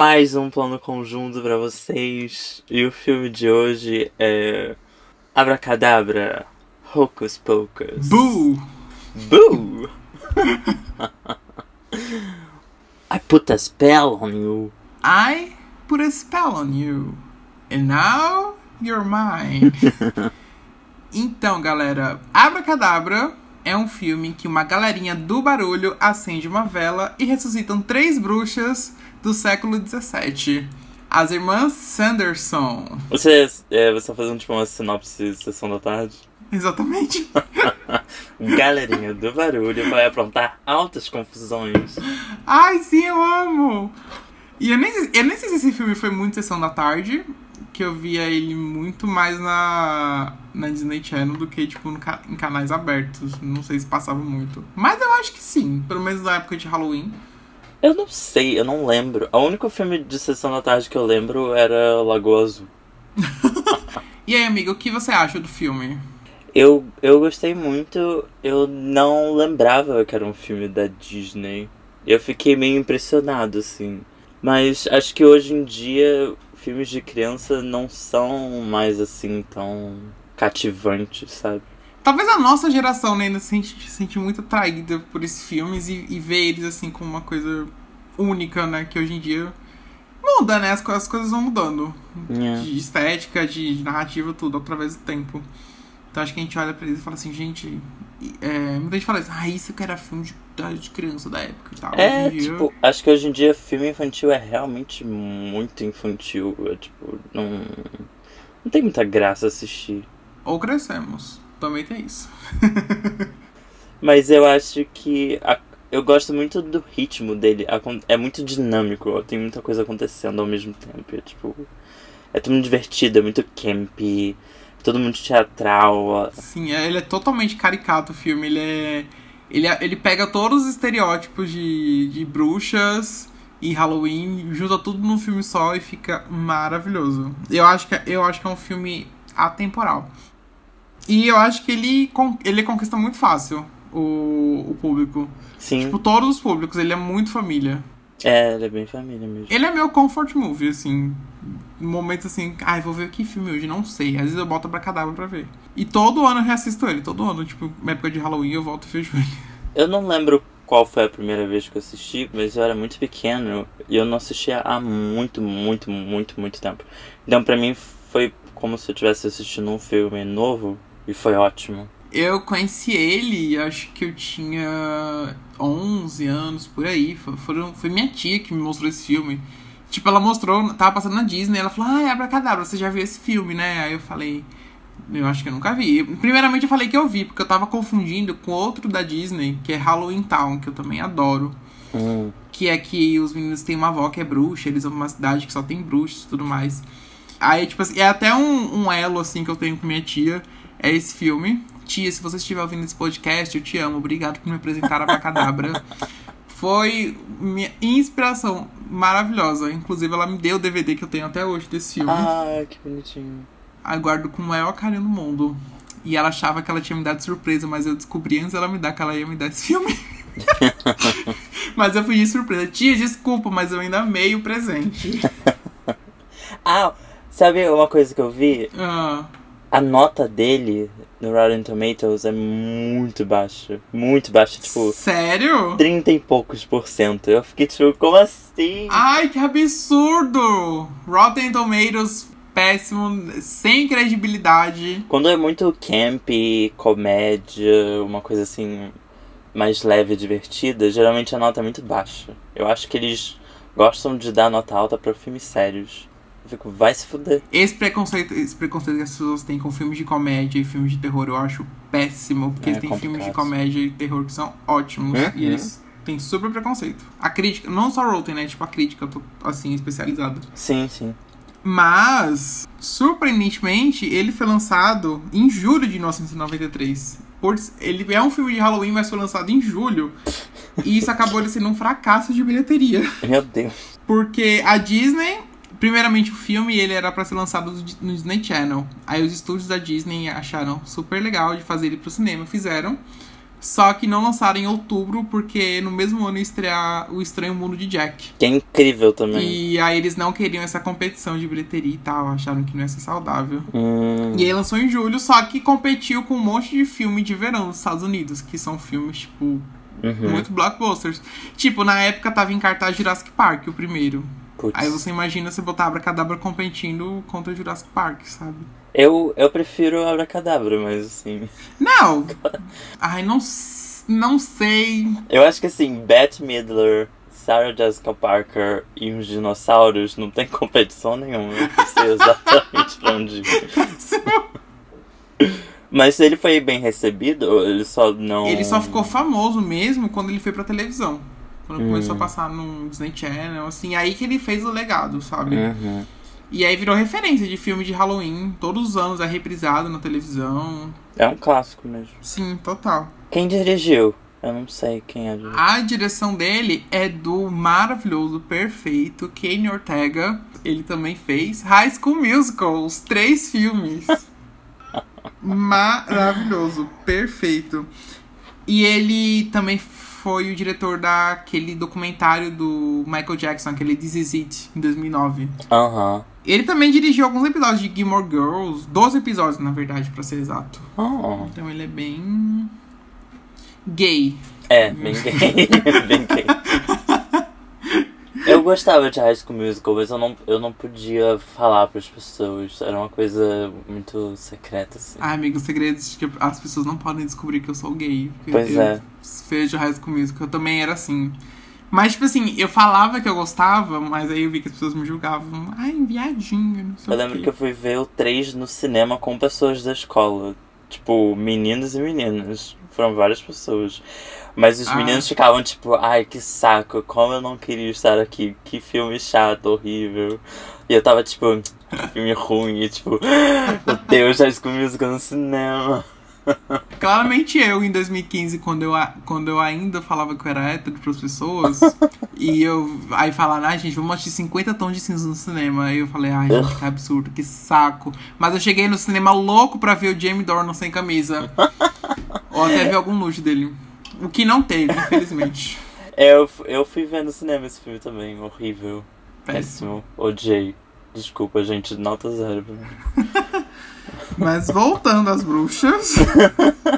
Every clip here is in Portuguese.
Mais um plano conjunto pra vocês. E o filme de hoje é. Abracadabra. Hocus Pocus. Boo! Boo! I put a spell on you. I put a spell on you. And now you're mine. então, galera, Abracadabra é um filme em que uma galerinha do barulho acende uma vela e ressuscitam três bruxas do século XVII. As irmãs Sanderson. Você, é, você tá fazendo tipo uma sinopse de sessão da tarde? Exatamente. Galerinha do barulho vai aprontar altas confusões. Ai, sim, eu amo! E eu nem, eu nem sei se esse filme foi muito sessão da tarde, que eu via ele muito mais na, na Disney Channel do que, tipo, em canais abertos. Não sei se passava muito. Mas eu acho que sim, pelo menos na época de Halloween. Eu não sei, eu não lembro. O único filme de sessão da tarde que eu lembro era Lagoa Azul. E aí, amiga, o que você acha do filme? Eu, eu gostei muito, eu não lembrava que era um filme da Disney. Eu fiquei meio impressionado, assim. Mas acho que hoje em dia filmes de criança não são mais assim tão cativantes, sabe? Talvez a nossa geração né, ainda se sente, se sente muito atraída por esses filmes e, e vê eles assim como uma coisa única, né? Que hoje em dia muda, né? As, as coisas vão mudando. É. De estética, de narrativa, tudo, através do tempo. Então acho que a gente olha pra eles e fala assim, gente. É, muita gente fala assim, ah, isso que era filme de, de criança da época e tal. É, dia- tipo, acho que hoje em dia filme infantil é realmente muito infantil. É, tipo, não. Não tem muita graça assistir. Ou crescemos. Também tem isso. Mas eu acho que. a- eu gosto muito do ritmo dele. acon- É muito dinâmico. Tem muita coisa acontecendo ao mesmo tempo. É tipo. É tudo muito divertido, é muito camp. Todo mundo teatral. Sim, é- ele é totalmente caricato o filme. Ele é. Ele, é- ele pega todos os estereótipos de, de bruxas e Halloween, junta tudo num filme só e fica maravilhoso. Eu acho que, eu acho que é um filme atemporal. E eu acho que ele, ele conquista muito fácil o, o público. Sim. Tipo, todos os públicos, ele é muito família. É, ele é bem família mesmo. Ele é meu comfort movie, assim. Momentos assim, ai, vou ver que filme hoje, não sei. Às vezes eu boto Abracadabra pra ver. E todo ano eu reassisto ele, todo ano. Tipo, na época de Halloween eu volto e vejo ele. Eu não lembro qual foi a primeira vez que eu assisti, mas eu era muito pequeno e eu não assistia há muito, muito, muito, muito tempo. Então pra mim foi como se eu estivesse assistindo um filme novo e foi ótimo. Eu conheci ele, acho que eu tinha 11 anos, por aí. Foi, foram, foi minha tia que me mostrou esse filme. Tipo, ela mostrou, tava passando na Disney, ela falou, ah, Abracadabra, você já viu esse filme, né? Aí eu falei, eu acho que eu nunca vi. Primeiramente eu falei que eu vi, porque eu tava confundindo com outro da Disney, que é Halloween Town, que eu também adoro. Hum, Que é que os meninos têm uma avó que é bruxa, eles vão pra uma cidade que só tem bruxas e tudo mais. Aí, tipo assim, é até um, um elo, assim, que eu tenho com minha tia, é esse filme. Tia, se você estiver ouvindo esse podcast, eu te amo. Obrigado por me apresentar a Bacadabra. Foi minha inspiração maravilhosa. Inclusive, ela me deu o DVD que eu tenho até hoje desse filme. Ah, que bonitinho. Aguardo com o maior carinho do mundo. E ela achava que ela tinha me dado surpresa, mas eu descobri antes dela me dar que ela ia me dar esse filme. mas eu fui de surpresa. Tia, desculpa, mas eu ainda amei o presente. Ah, sabe uma coisa que eu vi? Ah, A nota dele no Rotten Tomatoes é muito baixa. Muito baixa, tipo, sério? 30 e poucos por cento. Eu fiquei tipo, como assim? Ai, que absurdo! Rotten Tomatoes, péssimo, sem credibilidade. Quando é muito camp, comédia, uma coisa assim mais leve e divertida, geralmente a nota é muito baixa. Eu acho que eles gostam de dar nota alta pra filmes sérios. Eu fico, vai se fuder. Esse preconceito, esse preconceito que as pessoas têm com filmes de comédia e filmes de terror eu acho péssimo, porque É tem filmes de complicado. comédia e terror que são ótimos Uhum. e eles têm super preconceito. A crítica, não só Rotten, né? Tipo, a crítica, tô, assim, especializada. Sim, sim. Mas, surpreendentemente, ele foi lançado em julho de 1993. Por, ele é um filme de Halloween, mas foi lançado em julho. E isso acabou sendo um fracasso de bilheteria. Meu Deus. Porque a Disney, primeiramente o filme, ele era pra ser lançado no Disney Channel. Aí os estúdios da Disney acharam super legal de fazer ele pro cinema, fizeram. Só que não lançaram em outubro, porque no mesmo ano ia estrear O Estranho Mundo de Jack. Que é incrível também. E aí eles não queriam essa competição de bilheteria e tal, acharam que não ia ser saudável. Hum, E aí lançou em julho, só que competiu com um monte de filme de verão dos Estados Unidos, que são filmes, tipo, uhum. muito blockbusters. Tipo, na época tava em cartaz Jurassic Park, o primeiro. Putz. Aí você imagina você botar Abracadabra competindo contra Jurassic Park, sabe? Eu, eu prefiro Abracadabra, mas assim. Não! Ai, não, não sei. Eu acho que assim, Bette Midler, Sarah Jessica Parker e os dinossauros não tem competição nenhuma. Eu não sei exatamente pra onde. Mas ele foi bem recebido, ele só não. Ele só ficou famoso mesmo quando ele foi pra televisão. Quando Hum. começou a passar no Disney Channel, assim, aí que ele fez o legado, sabe? Uhum. E aí virou referência de filme de Halloween. Todos os anos é reprisado na televisão. É um clássico mesmo. Sim, total. Quem dirigiu? Eu não sei quem é. A direção dele é do maravilhoso, perfeito Kenny Ortega. Ele também fez High School Musical, os três filmes. Maravilhoso, perfeito. E ele também foi o diretor daquele documentário do Michael Jackson, aquele This Is It, em 2009. Aham. Ele também dirigiu alguns episódios de Gilmore Girls, 12 episódios, na verdade, pra ser exato. Oh. Então ele é bem gay. É, bem gay. bem gay. Eu gostava de High School Musical, mas eu não, eu não podia falar pras pessoas. Era uma coisa muito secreta, assim. Ai, amigo, segredos que as pessoas não podem descobrir que eu sou gay. Pois eu é. Vejo High School Musical, eu também era assim. Mas, tipo assim, eu falava que eu gostava, mas aí eu vi que as pessoas me julgavam. Ai, viadinho, não sei Eu lembro que eu fui ver o 3 no cinema com pessoas da escola. Tipo, meninos e meninas. Foram várias pessoas. Mas os Ah. meninos ficavam tipo, ai que saco, como eu não queria estar aqui, que filme chato, horrível. E eu tava tipo, filme ruim, e tipo, meu Deus, já Musical no cinema. Claramente eu, em 2015, quando eu, quando eu ainda falava que eu era hétero pras pessoas, e eu aí falaram, ai gente, vamos assistir 50 tons de cinza no cinema. Aí eu falei, ai gente, que absurdo, que saco. Mas eu cheguei no cinema louco pra ver o Jamie Dornan sem camisa. Ou até ver algum nude dele. O que não teve, infelizmente. É, eu, eu fui ver no cinema esse filme também, horrível, Péssimo. péssimo, odiei. Desculpa, gente, nota zero pra mim. Mas voltando às bruxas.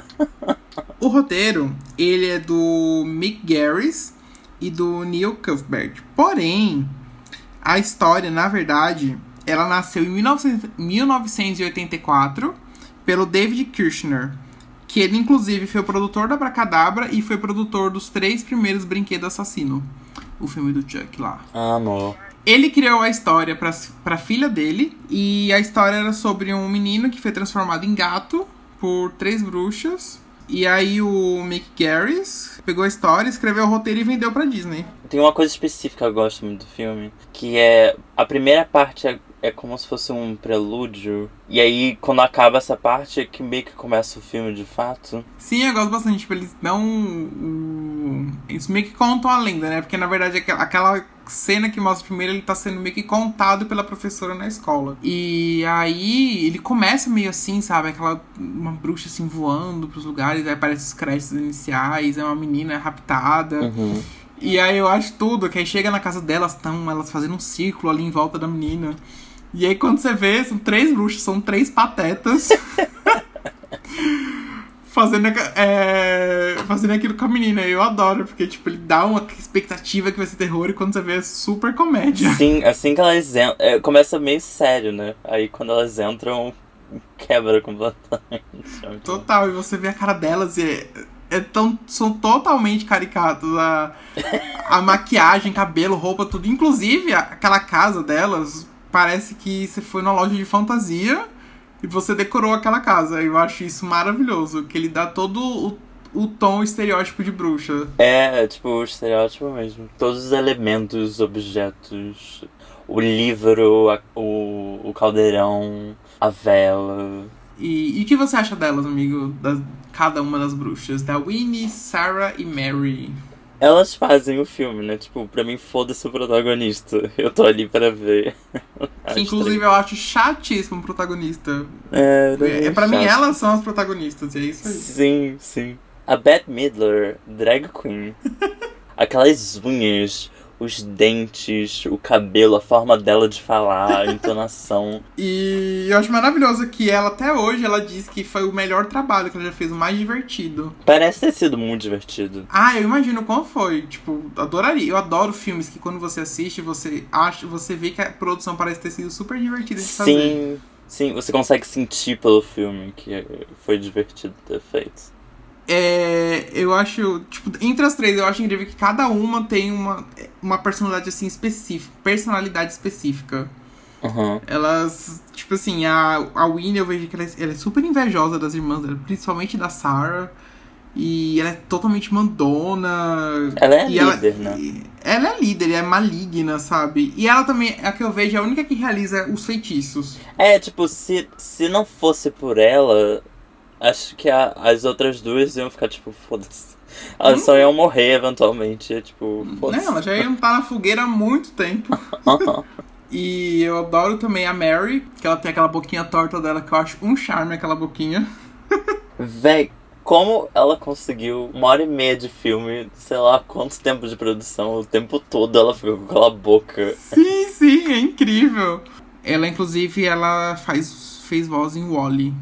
o roteiro, ele é do Mick Garris e do Neil Cuthbert. Porém, a história, na verdade, ela nasceu em 1900 1984 pelo David Kirshner. Que ele, inclusive, foi o produtor da Abracadabra e foi produtor dos três primeiros Brinquedo Assassino. O filme do Chuck lá. Amor. Ele criou a história pra, pra filha dele. E a história era sobre um menino que foi transformado em gato por três bruxas. E aí o Mick Garris pegou a história, escreveu o roteiro e vendeu pra Disney. Tem uma coisa específica que eu gosto muito do filme, que é a primeira parte é, como se fosse um prelúdio, e aí quando acaba essa parte é que meio que começa o filme de fato. Sim, eu gosto bastante. Tipo, eles dão. Eles meio que contam a lenda, né? Porque na verdade aquela- aquela cena que mostra primeiro, ele tá sendo meio que contado pela professora na escola. E aí ele começa meio assim, sabe? Aquela. Uma bruxa assim voando pros lugares, aí aparece os créditos iniciais, é uma menina raptada. Uhum. E aí eu acho tudo, que aí chega na casa delas, estão elas fazendo um círculo ali em volta da menina. E aí quando você vê, são três bruxas, são três patetas. fazendo, é, fazendo aquilo com a menina. Eu adoro, porque tipo, ele dá uma expectativa que vai ser terror e quando você vê é super comédia. Sim, assim que elas entram. é, começa meio sério, né? Aí quando elas entram, quebra completamente. Total, e você vê a cara delas e é, é tão, são totalmente caricatos. A, a maquiagem, cabelo, roupa, tudo. Inclusive, a- aquela casa delas parece que você foi numa loja de fantasia e você decorou aquela casa. Eu acho isso maravilhoso, que ele dá todo o, o tom estereótipo de bruxa. É, tipo, o estereótipo mesmo. Todos os elementos, objetos, o livro, a- o, o caldeirão, a vela. E, e o que você acha delas, amigo? Das, cada uma das bruxas? Da Winnie, Sarah e Mary. Elas fazem o filme, né? Tipo, pra mim, foda-se o protagonista. Eu tô ali pra ver. Que inclusive eu acho chatíssimo o protagonista. É, É, pra mim elas são as protagonistas, e é isso aí. Sim, sim. a Bette Midler, drag queen. Aquelas unhas, os dentes, o cabelo, a forma dela de falar, a entonação. E eu acho maravilhoso que ela, até hoje, ela diz que foi o melhor trabalho que ela já fez, o mais divertido. Parece ter sido muito divertido. Ah, eu imagino como foi. Tipo, adoraria. Eu adoro filmes que quando você assiste, você acha, você vê que a produção parece ter sido super divertida de fazer. Sim, sim, você consegue sentir pelo filme que foi divertido ter feito. É, eu acho, tipo, entre as três, eu acho incrível que cada uma tem uma, uma personalidade assim específica, personalidade específica. Uhum. Elas, tipo assim, a, a Winnie eu vejo que ela é, ela é super invejosa das irmãs dela, principalmente da Sarah. E ela é totalmente mandona. Ela é líder, ela, né? Ela é líder, é maligna, sabe? E ela também, a que eu vejo, é a única que realiza os feitiços. É, tipo, se, se não fosse por ela, acho que a, as outras duas iam ficar, tipo, foda-se. Elas Hum? só iam morrer eventualmente, tipo, Né? foda-se. Ela já ia estar na fogueira há muito tempo. E eu adoro também a Mary, que ela tem aquela boquinha torta dela, que eu acho um charme aquela boquinha. Véi, como ela conseguiu uma hora e meia de filme, sei lá quanto tempo de produção, o tempo todo ela ficou com aquela boca. Sim, sim, é incrível. Ela, inclusive, ela faz, fez voz em Wally.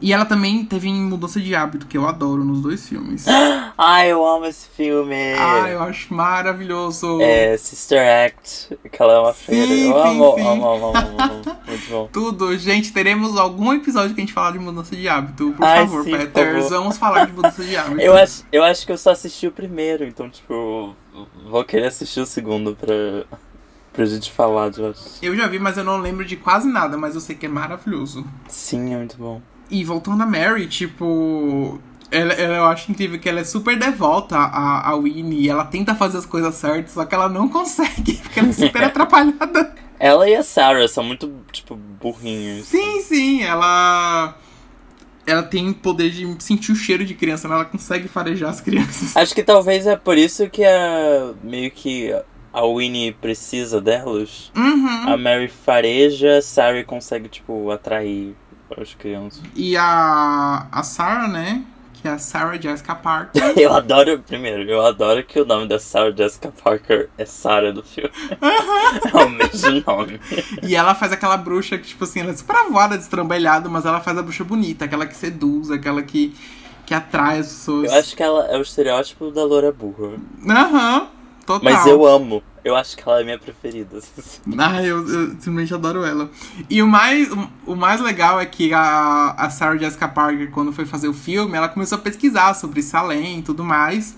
E ela também teve em Mudança de Hábito, que eu adoro nos dois filmes. Ai, eu amo esse filme. Ah, eu acho maravilhoso. É, Sister Act, que ela é uma Sim, freira. Eu sim, amo, sim. amo, amo, amo, amo. Muito bom. Tudo. Gente, teremos algum episódio que a gente falar de Mudança de Hábito. Por Ai, favor, sim, por Peters, favor. vamos falar de Mudança de Hábito. Eu acho, eu acho que eu só assisti o primeiro, então, tipo, vou querer assistir o segundo pra, pra gente falar. Eu já vi, mas eu não lembro de quase nada, mas eu sei que é maravilhoso. Sim, é muito bom. E voltando a Mary, tipo. Ela, ela- eu acho incrível que ela é super devota a, a Winnie. Ela tenta fazer as coisas certas, só que ela não consegue, porque ela é super atrapalhada. Ela e a Sarah são muito, tipo, burrinhos. Sim, sim, ela. Ela tem poder de sentir o cheiro de criança, né? Ela consegue farejar as crianças. Acho que talvez é por isso que a. meio que a Winnie precisa delas. Uhum. A Mary fareja, a Sarah consegue, tipo, atrair as crianças. E a. A Sarah, né? Que é a Sarah Jessica Parker. Eu adoro, primeiro, eu adoro que o nome da Sarah Jessica Parker é Sarah do filme. é o mesmo nome. e ela faz aquela bruxa que, tipo assim, ela é super avoada, destrambelhada, mas ela faz a bruxa bonita, aquela que seduz, aquela que. que atrai as pessoas. Eu acho que ela é o estereótipo da loura burra. Aham, total. Mas eu amo. Eu acho que ela é minha preferida. Ah, eu, eu simplesmente adoro ela. E o mais, o, o mais legal é que a, a Sarah Jessica Parker, quando foi fazer o filme, ela começou a pesquisar sobre Salem e tudo mais.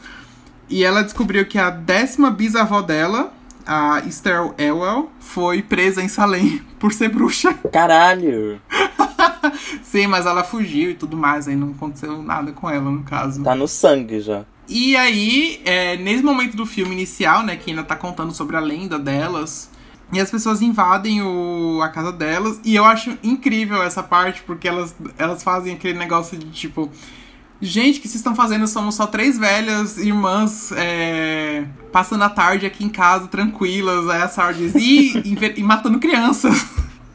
E ela descobriu que a décima bisavó dela, a Esther Elwell, foi presa em Salem por ser bruxa. Caralho! Sim, mas ela fugiu e tudo mais, aí não aconteceu nada com ela, no caso. Tá no sangue já. E aí, é, nesse momento do filme inicial, né, que ainda tá contando sobre a lenda delas, e as pessoas invadem o, a casa delas, e eu acho incrível essa parte, porque elas, elas fazem aquele negócio de tipo. Gente, o que vocês estão fazendo? Somos só três velhas irmãs é, passando a tarde aqui em casa, tranquilas. Aí a Sarah diz, e, e, e matando crianças.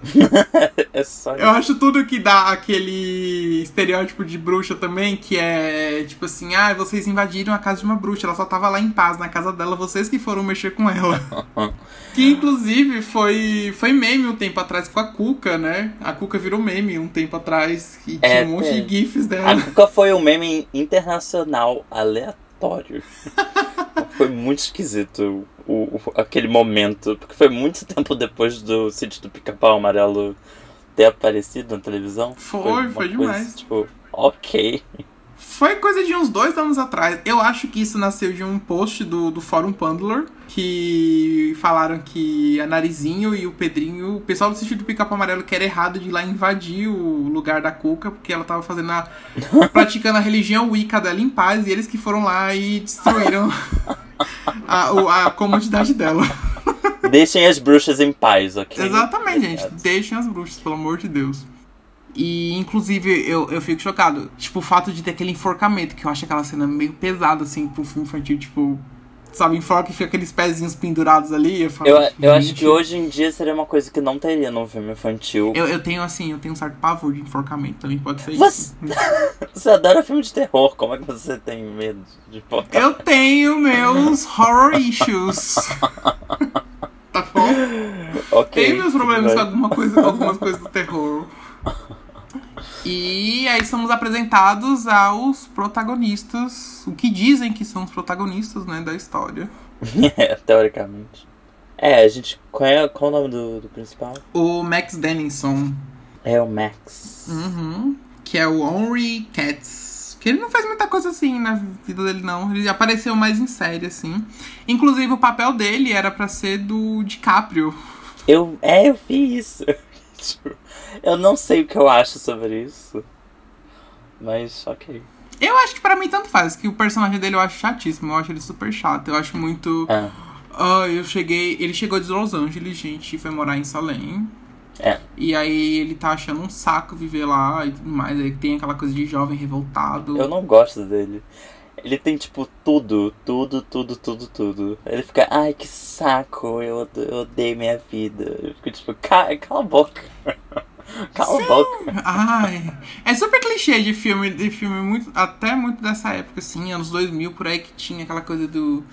é só Eu acho tudo que dá aquele estereótipo de bruxa também, que é tipo assim, ah, vocês invadiram a casa de uma bruxa, ela só tava lá em paz na casa dela, vocês que foram mexer com ela. que inclusive foi, foi meme um tempo atrás com a Cuca, né? A Cuca virou meme um tempo atrás e É, tinha um monte é. de gifs A dela. Cuca foi um meme internacional aleatório. foi muito esquisito o, o- aquele momento. Porque foi muito tempo depois do sítio do pica-pau amarelo ter aparecido na televisão. Foi, foi coisa, demais. Tipo, ok. Foi coisa de uns dois anos atrás. Eu acho que isso nasceu de um post do, do Fórum Pandler, que falaram que a Narizinho e o Pedrinho, o pessoal do sítio do Pica-Pau Amarelo, que era errado de ir lá invadir o lugar da Cuca, porque ela tava fazendo a. praticando a religião Wicca dela em paz, e eles que foram lá e destruíram a, o- a comunidade dela. Deixem as bruxas em paz, ok? Exatamente, gente. Deixem as bruxas, pelo amor de Deus. E, inclusive, eu, eu fico chocado. Tipo, o fato de ter aquele enforcamento, que eu acho aquela cena meio pesada, assim, pro filme infantil, tipo... sabe, em Fork fica aqueles pezinhos pendurados ali. Eu, falo, Eu, eu acho que hoje em dia seria uma coisa que não teria num filme infantil. Eu, eu tenho assim, eu tenho um certo pavor de enforcamento, também pode ser Você- isso. Você adora filme de terror, como é que você tem medo de focar? Eu tenho meus horror issues. Tenho meus problemas com alguma coisa, algumas coisas do terror. E aí somos apresentados aos protagonistas, o que dizem que são os protagonistas, né, da história. É, teoricamente. É, a gente. Qual é qual é o nome do, do principal? O Max Dennison, É o Max. uhum, que é o Henry Katz. Que ele não faz muita coisa assim na vida dele, não. Ele apareceu mais em série, assim. Inclusive, o papel dele era pra ser do DiCaprio. Eu. É, eu vi isso. Eu não sei o que eu acho sobre isso. Mas ok. Eu acho que pra mim tanto faz, que o personagem dele eu acho chatíssimo, eu acho ele super chato, eu acho muito. É. Ah, eu cheguei. Ele chegou de Los Angeles, gente, e foi morar em Salem. É. E aí ele tá achando um saco viver lá e tudo mais. Aí tem aquela coisa de jovem revoltado. Eu não gosto dele. Ele tem, tipo, tudo, tudo, tudo, tudo, tudo. Ele fica, ai, que saco, eu, eu odeio minha vida. Eu fico, tipo, "Ca- cala a boca. cala a boca. Ai. É super clichê de filme, de filme muito. Até muito dessa época, assim, anos 2000, por aí que tinha aquela coisa do.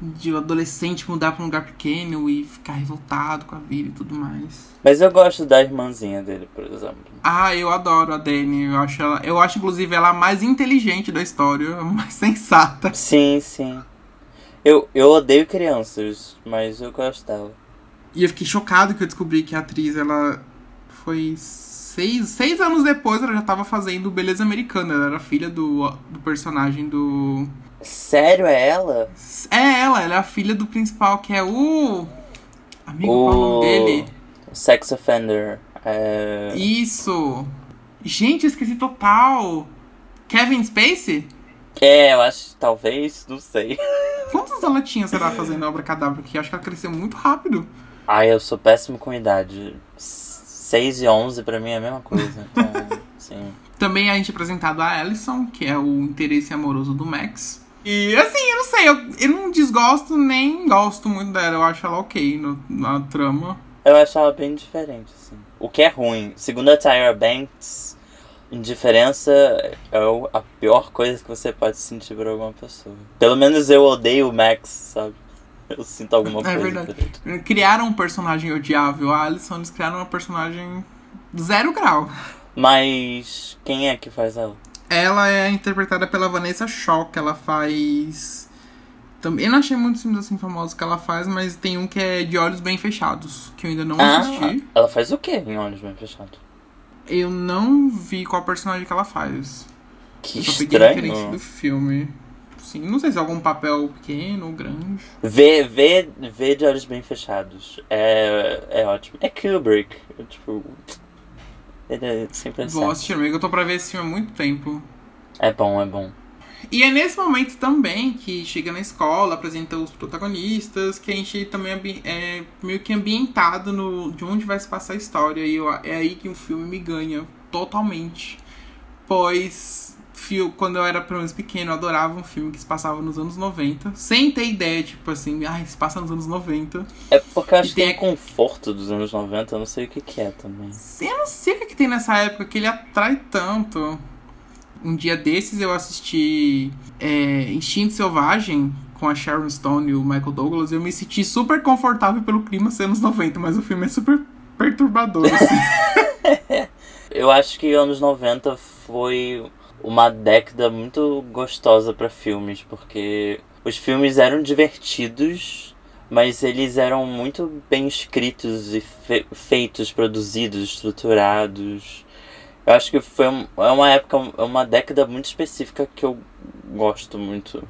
De adolescente mudar pra um lugar pequeno e ficar revoltado com a vida e tudo mais. Mas eu gosto da irmãzinha dele, por exemplo. Ah, eu adoro a Dani. Eu acho, ela, eu acho, inclusive, ela a mais inteligente da história, a mais sensata. Sim, sim. Eu, eu odeio crianças, mas eu gosto dela. E eu fiquei chocado que eu descobri que a atriz, ela foi seis, seis anos depois, ela já tava fazendo Beleza Americana. Ela era filha do, do personagem do. Sério, é ela? É ela, ela é a filha do principal, que é o. Amigo, qual é o nome dele? Sex Offender. É... Isso! Gente, eu esqueci total! Kevin Spacey? é, eu acho, talvez, não sei. Quantos ela tinha, será, fazendo Obra Cadáver? Que acho que ela cresceu muito rápido. Ai, eu sou péssimo com idade. 6 e 11 pra mim é a mesma coisa. Então, sim. Também a gente é apresentado a Alison, que é o interesse amoroso do Max. E assim, eu não sei, eu, eu não desgosto nem gosto muito dela. Eu acho ela ok no, na trama. Eu acho ela bem diferente, assim. O que é ruim. Segundo a Tyra Banks, indiferença é a pior coisa que você pode sentir por alguma pessoa. Pelo menos eu odeio o Max, sabe? Eu sinto alguma É coisa verdade. por ele. Criaram um personagem odiável. A Alison, eles criaram uma personagem zero grau. Mas quem é que faz ela? Ela é interpretada pela Vanessa Shaw, que ela faz. Também, eu não achei muitos filmes assim famosos que ela faz, mas tem um que é De Olhos Bem Fechados, que eu ainda não assisti. Ah, ela faz o quê em Olhos Bem Fechados? Eu não vi qual personagem que ela faz. Que eu só peguei a referência estranho. do filme. Sim, não sei se é algum papel pequeno ou grande. Vê, vê, vê de olhos bem fechados. É, é ótimo. É Kubrick. É, tipo. Ele é sempre Vou assistir, amigo. Eu tô pra ver esse filme há muito tempo. É bom, é bom. E é nesse momento também que chega na escola, apresenta os protagonistas, que a gente também é meio que ambientado no, de onde vai se passar a história. E eu- é aí que o filme me ganha totalmente. Pois fio, quando eu era pelo menos pequeno, eu adorava um filme que se passava nos anos 90. Sem ter ideia, tipo assim, ai, se passa nos anos 90. É porque eu acho E que tem conforto dos anos 90, eu não sei o que, que é também. Eu não sei o que, que tem nessa época que ele atrai tanto. Um dia desses eu assisti é, Instinto Selvagem com a Sharon Stone e o Michael Douglas. Eu me senti super confortável pelo clima ser anos 90, mas o filme é super perturbador. Assim. Eu acho que anos 90 foi uma década muito gostosa pra filmes, porque os filmes eram divertidos, mas eles eram muito bem escritos e fe- feitos, produzidos, estruturados. Eu acho que foi um- é uma época, é uma década muito específica que eu gosto muito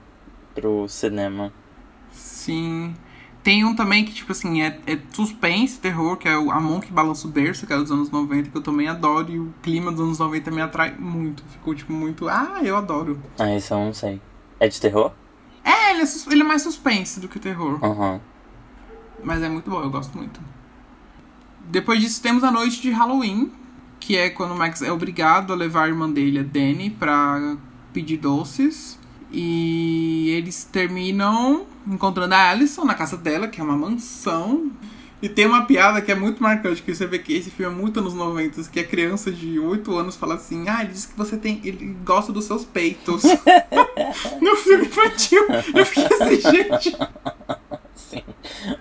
pro cinema. Sim. Tem um também que, tipo assim, é, é suspense, terror, que é o A Mão que Balança o Berço, que é dos anos 90, que eu também adoro. E o clima dos anos 90 me atrai muito. Ficou, tipo, muito. Ah, eu adoro. Ah, isso eu não sei. É de terror? É, ele é, ele é mais suspense do que terror. Aham. Mas é muito bom, eu gosto muito. Depois disso, temos a noite de Halloween, que é quando o Max é obrigado a levar a irmã dele, a Dani, pra pedir doces. E eles terminam encontrando a Alison na casa dela, que é uma mansão. E tem uma piada que é muito marcante, que você vê que esse filme é muito anos 90, que a criança de 8 anos fala assim, ah, ele diz que você tem. ele gosta dos seus peitos. no filme infantil. Eu fiquei assim, gente. Sim.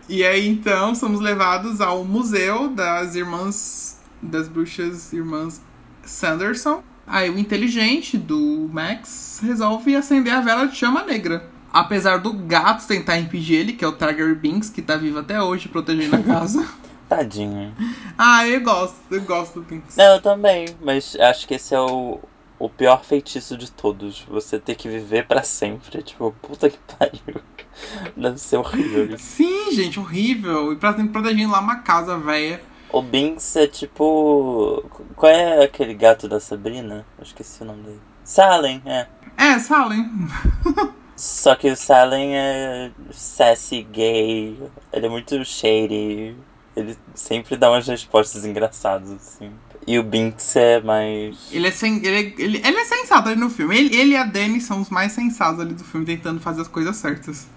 E aí então somos levados ao museu das irmãs. das bruxas irmãs Sanderson. Aí o inteligente do Max resolve acender a vela de chama negra. Apesar do gato tentar impedir ele, que é o Tiger Binks, que tá vivo até hoje protegendo a casa. Tadinho. ah, eu gosto, eu gosto do Binks. Não, eu também, mas acho que esse é o, o pior feitiço de todos. Você ter que viver pra sempre. Tipo, puta que pariu. Deve ser horrível. Sim, gente, horrível. E pra protegendo lá uma casa velha. O Binks é tipo. Qual é aquele gato da Sabrina? Eu esqueci o nome dele. Salem, é. É, Salem. Só que o Salem é sassy, gay, ele é muito shady, ele sempre dá umas respostas engraçadas, assim. E o Binks é mais. Ele é, sen... ele é, ele... é sensato ali no filme. Ele, ele e a Dani são os mais sensatos ali do filme, tentando fazer as coisas certas.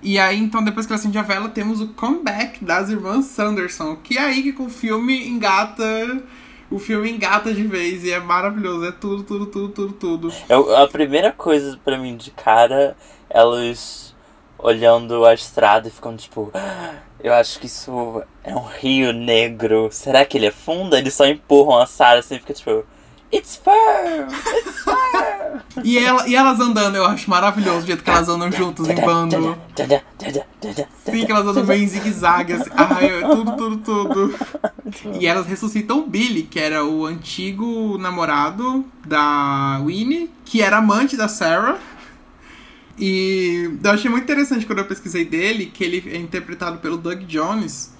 E aí, então, depois que ela acende a vela, temos o comeback das irmãs Sanderson. Que é aí que o filme engata o filme engata de vez e é maravilhoso. É tudo, tudo, tudo, tudo, tudo. Eu, a primeira coisa para mim de cara, elas olhando a estrada e ficando tipo. Ah, eu acho que isso é um rio negro. Será que ele afunda? Eles só empurram a Sarah assim e fica tipo. It's firm! It's firm! e, ela, e elas andando, eu acho maravilhoso o jeito que elas andam juntas em bando. Sim, que elas andam bem em zigue-zague, assim. Ai, tudo, tudo, tudo. E elas ressuscitam o Billy, que era o antigo namorado da Winnie, que era amante da Sarah. E eu achei muito interessante quando eu pesquisei dele, que ele é interpretado pelo Doug Jones.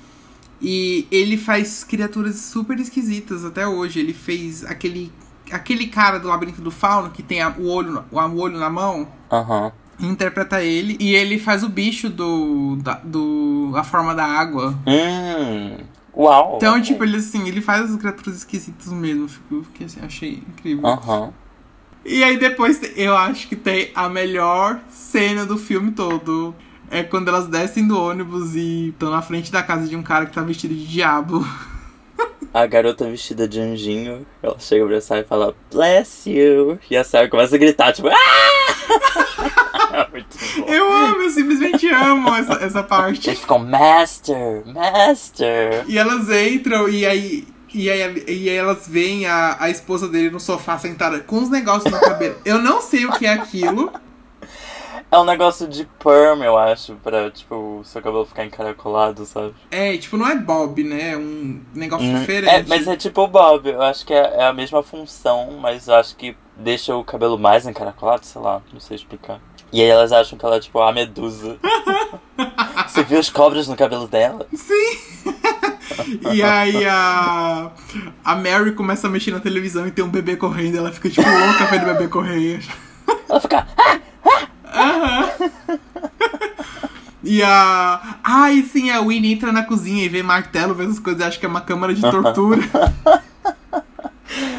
E ele faz criaturas super esquisitas até hoje. Ele fez aquele aquele cara do Labirinto do Fauno que tem a, o, olho, o, o olho na mão. Uhum. Interpreta ele. E ele faz o bicho do. Da, do a forma da água. Hum. Uau! Então, tipo, ele assim, ele faz as criaturas esquisitas mesmo. Fico, fiquei assim, achei incrível. Uhum. E aí depois eu acho que tem a melhor cena do filme todo é quando elas descem do ônibus e estão na frente da casa de um cara que tá vestido de diabo. A garota vestida de anjinho, ela chega pra Sarah e fala, Bless you! E a Sarah começa a gritar, tipo, ah! eu amo, eu simplesmente amo essa, essa parte. Eles ficam, Master, Master! E elas entram e aí. E aí, e aí elas veem a, a esposa dele no sofá sentada com os negócios no cabelo. Eu não sei o que é aquilo. É um negócio de perm, eu acho, pra, tipo, o seu cabelo ficar encaracolado, sabe? É, tipo, não é bob, né? É um negócio hum, diferente. É, mas é tipo o bob. Eu acho que é, é, a mesma função, mas eu acho que deixa o cabelo mais encaracolado, sei lá, não sei explicar. E aí elas acham que ela é, tipo, a medusa. Você viu os cobras no cabelo dela? Sim! e aí a. A Mary começa a mexer na televisão e tem um bebê correndo. Ela fica, tipo, louca vendo o bebê correr. Ela fica. Ah! Aham. E a. Ai, sim, a Winnie entra na cozinha e vê martelo, vê essas coisas, acha que é uma câmara de tortura.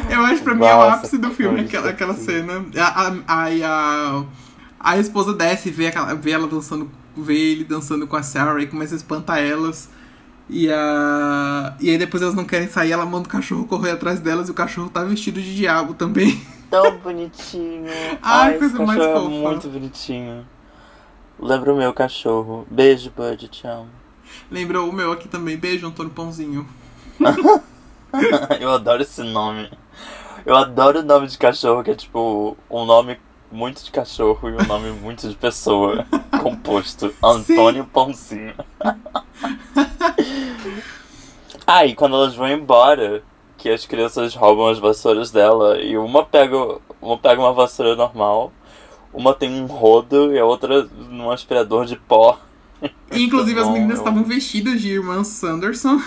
Eu acho pra mim é o ápice do filme, aquela, aquela cena. Aí a, a, a, esposa desce e vê, aquela, vê ela dançando, vê ele dançando com a Sarah e começa a espantar elas. E, a, e aí depois elas não querem sair, ela manda o cachorro correr atrás delas e o cachorro tá vestido de diabo também. Tão bonitinho. Ai, Ai coisa mais é fofa. muito bonitinho. Lembra o meu cachorro. Beijo, Bud, te amo. Lembrou o meu aqui também. Beijo, Antônio Pãozinho. Eu adoro esse nome. Eu adoro o nome de cachorro, que é tipo um nome muito de cachorro e um nome muito de pessoa composto. Antônio Sim. Pãozinho. ah, e quando elas vão embora, que as crianças roubam as vassouras dela e uma pega, uma pega uma vassoura normal, uma tem um rodo e a outra num aspirador de pó. Inclusive as meninas estavam vestidas de irmã Sanderson.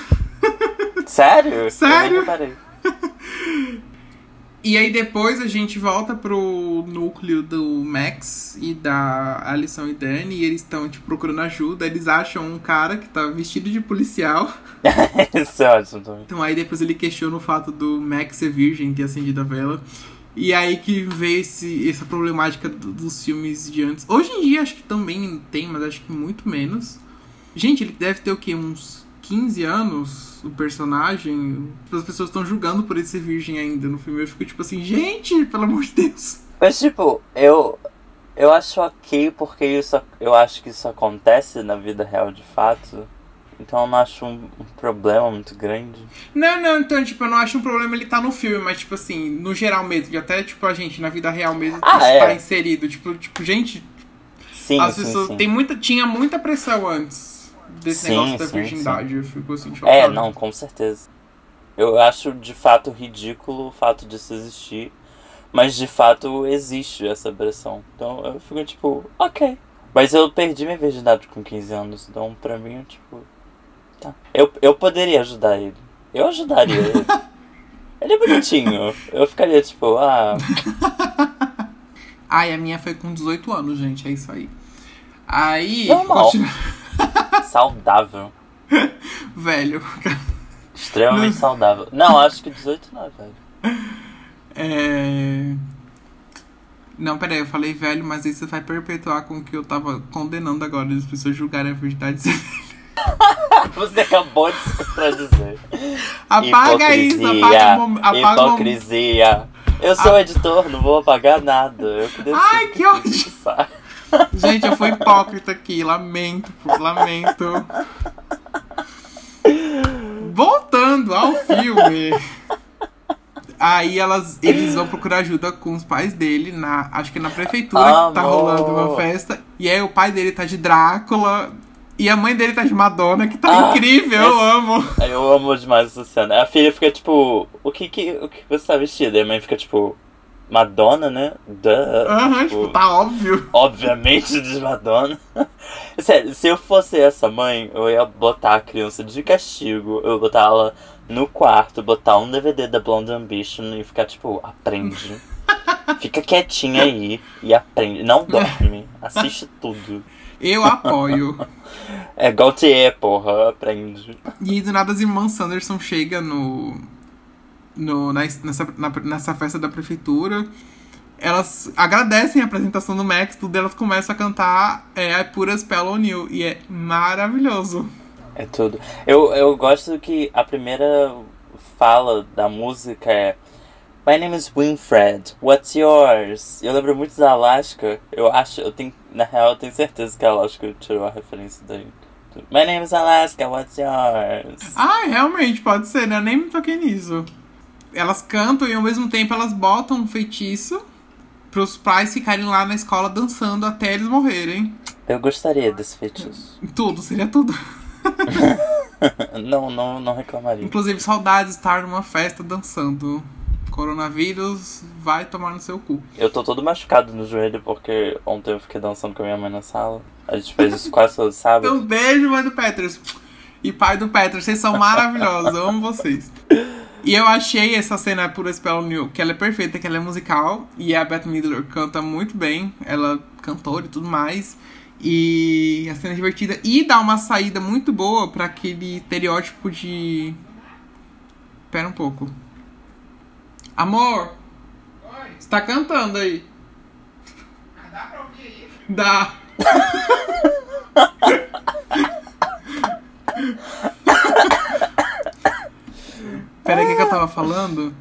Sério? Sério? E aí depois a gente volta pro núcleo do Max e da Alison e Dani, e eles estão, tipo, procurando ajuda. Eles acham um cara que tá vestido de policial. Isso é ótimo também. Então aí depois ele questiona o fato do Max ser virgem, ter acendido a vela. E aí que veio esse, essa problemática do- dos filmes de antes. Hoje em dia acho que também tem, mas acho que muito menos. Gente, ele deve ter o quê? Uns 15 anos, o personagem. As pessoas estão julgando por ele ser virgem ainda no filme. Eu fico tipo assim, gente, pelo amor de Deus. Mas tipo, eu. Eu acho ok porque isso, eu acho que isso acontece na vida real de fato. Então eu não acho um, um problema muito grande. Não, não, então, tipo, eu não acho um problema ele tá no filme, mas, tipo assim, no geral mesmo, e até, tipo, a gente, na vida real mesmo, Ah, isso é. tá inserido. Tipo, tipo, gente, Sim, as sim, pessoas. sim. Tem muita, tinha muita pressão antes desse Sim, negócio da sim, virgindade. Eu fico assim, chocado. É, não, com certeza. Eu acho de fato ridículo o fato disso existir. Mas de fato existe essa pressão. Então eu fico tipo, ok. Mas eu perdi minha virgindade com 15 anos. Então pra mim, eu, tipo. Tá. Eu, eu poderia ajudar ele. Eu ajudaria ele. Ele é bonitinho. Eu ficaria tipo, ah. Ai, a minha foi com 18 anos, gente, é isso aí. Aí. Normal. continua- Saudável. Velho. Extremamente saudável. Não, acho que 18 não, velho. É. Não, peraí, eu falei velho, mas isso vai perpetuar com o que eu tava condenando agora, as pessoas julgarem a verdade. de ser velho. Você acabou de se contradizer. Apaga isso, Hipocrisia, apaga o mom- apaga o mom- Hipocrisia. Eu sou editor, não vou apagar nada. Eu que Ai, que ódio. Gente, eu fui hipócrita aqui, lamento, lamento. Voltando ao filme. Aí elas, eles vão procurar ajuda com os pais dele, na, acho que na prefeitura, que tá Amor. rolando uma festa. E aí o pai dele tá de Drácula. E a mãe dele tá de Madonna, que tá Ah, incrível, eu amo. Eu amo demais essa cena. A filha fica tipo, o que que, o que você tá vestida? E a mãe fica tipo, Madonna, né? Duh. Aham, tipo, tá óbvio. Obviamente de Madonna. Sério, se eu fosse essa mãe, eu ia botar a criança de castigo, eu ia botar ela no quarto, botar um DVD da Blonde Ambition e ficar tipo, aprende. Fica quietinha aí e aprende. Não dorme, assiste tudo. Eu apoio. É Gaultier, porra, aprende. E do nada as irmãs Sanderson chega no. No na, nessa, na- nessa festa da prefeitura. Elas agradecem a apresentação do Max, tudo elas começam a cantar é, a Spell on You. E é maravilhoso. É tudo. Eu, eu gosto que a primeira fala da música é My name is Winfred, what's yours? Eu lembro muito da Alaska. Eu acho, eu tenho, na real, eu tenho certeza que a Alaska tirou a referência daí. My name is Alaska, what's yours? Ah, realmente, pode ser, né? Eu nem me toquei nisso. Elas cantam e ao mesmo tempo elas botam um feitiço pros pais ficarem lá na escola dançando até eles morrerem. Eu gostaria desse feitiço. Tudo, seria tudo. não, não, não reclamaria. Inclusive, saudades de estar numa festa dançando. Coronavírus vai tomar no seu cu. Eu tô todo machucado no joelho porque ontem eu fiquei dançando com a minha mãe na sala. A gente fez isso quase todo sábado. Então, beijo, mãe do Petros. E pai do Petros, vocês são maravilhosos, eu amo vocês. E eu achei essa cena por Spell New, que ela é perfeita, que ela é musical. E a Beth Midler canta muito bem. Ela é cantora e tudo mais. E a cena é divertida. E dá uma saída muito boa pra aquele estereótipo de. Pera um pouco. Amor! Você tá cantando aí? Dá pra ouvir aí? Dá. Peraí, o que, que eu tava falando?